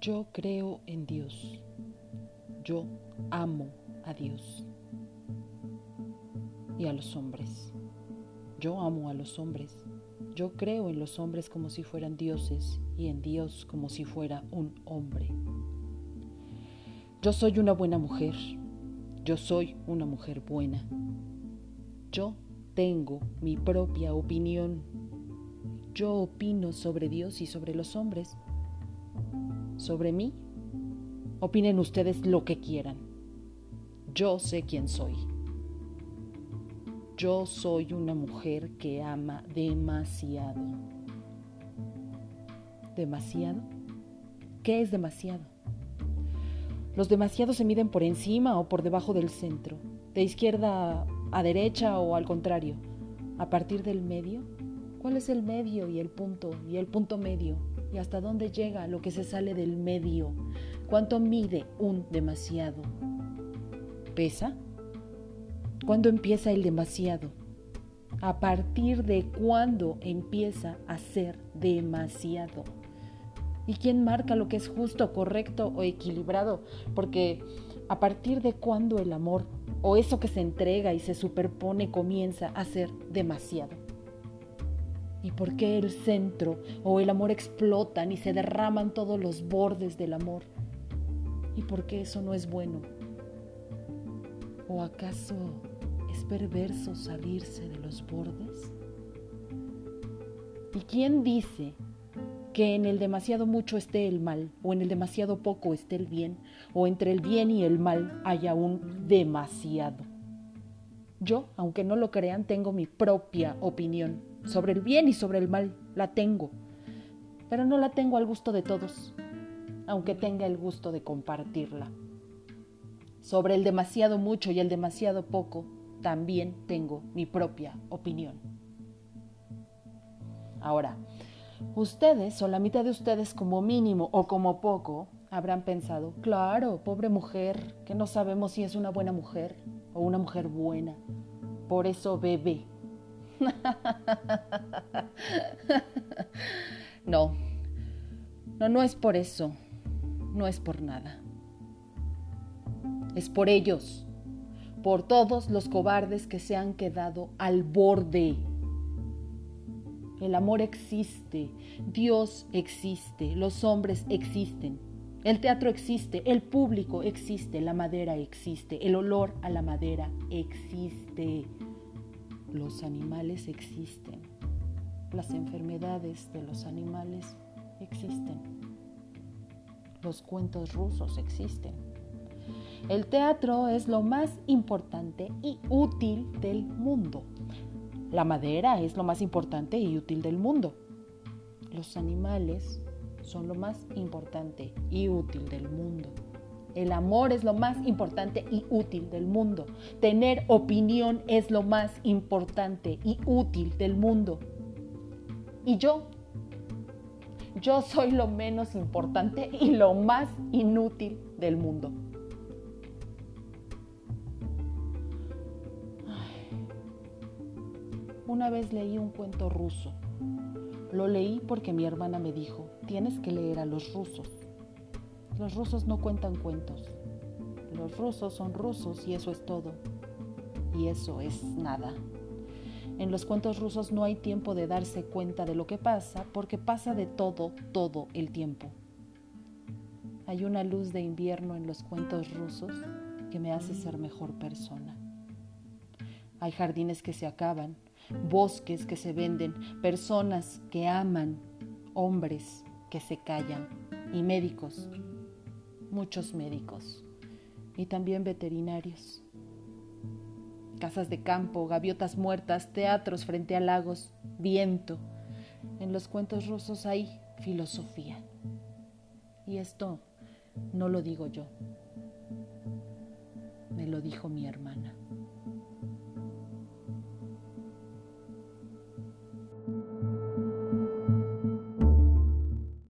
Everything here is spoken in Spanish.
Yo creo en Dios. Yo amo a Dios y a los hombres. Yo amo a los hombres. Yo creo en los hombres como si fueran dioses y en Dios como si fuera un hombre. Yo soy una buena mujer. Yo soy una mujer buena. Yo tengo mi propia opinión. Yo opino sobre Dios y sobre los hombres sobre mí, opinen ustedes lo que quieran. Yo sé quién soy. Yo soy una mujer que ama demasiado. ¿Demasiado? ¿Qué es demasiado? Los demasiados se miden por encima o por debajo del centro, de izquierda a derecha o al contrario. A partir del medio, ¿cuál es el medio y el punto y el punto medio? Hasta dónde llega lo que se sale del medio, cuánto mide un demasiado. ¿Pesa? ¿Cuándo empieza el demasiado? ¿A partir de cuándo empieza a ser demasiado? ¿Y quién marca lo que es justo, correcto o equilibrado? Porque a partir de cuándo el amor o eso que se entrega y se superpone comienza a ser demasiado. ¿Y por qué el centro o el amor explotan y se derraman todos los bordes del amor? ¿Y por qué eso no es bueno? ¿O acaso es perverso salirse de los bordes? ¿Y quién dice que en el demasiado mucho esté el mal, o en el demasiado poco esté el bien, o entre el bien y el mal haya un demasiado? Yo, aunque no lo crean, tengo mi propia opinión sobre el bien y sobre el mal, la tengo, pero no la tengo al gusto de todos, aunque tenga el gusto de compartirla. Sobre el demasiado mucho y el demasiado poco, también tengo mi propia opinión. Ahora, ustedes o la mitad de ustedes como mínimo o como poco habrán pensado, claro, pobre mujer, que no sabemos si es una buena mujer o una mujer buena. Por eso bebe no, no, no es por eso, no es por nada. Es por ellos, por todos los cobardes que se han quedado al borde. El amor existe, Dios existe, los hombres existen, el teatro existe, el público existe, la madera existe, el olor a la madera existe los animales existen, las enfermedades de los animales existen, los cuentos rusos existen. El teatro es lo más importante y útil del mundo. La madera es lo más importante y útil del mundo. Los animales son lo más importante y útil del mundo. El amor es lo más importante y útil del mundo. Tener opinión es lo más importante y útil del mundo. Y yo, yo soy lo menos importante y lo más inútil del mundo. Una vez leí un cuento ruso. Lo leí porque mi hermana me dijo, tienes que leer a los rusos. Los rusos no cuentan cuentos. Los rusos son rusos y eso es todo. Y eso es nada. En los cuentos rusos no hay tiempo de darse cuenta de lo que pasa porque pasa de todo, todo el tiempo. Hay una luz de invierno en los cuentos rusos que me hace ser mejor persona. Hay jardines que se acaban, bosques que se venden, personas que aman, hombres que se callan y médicos muchos médicos y también veterinarios. Casas de campo, gaviotas muertas, teatros frente a lagos, viento. En los cuentos rusos hay filosofía. Y esto no lo digo yo, me lo dijo mi hermana.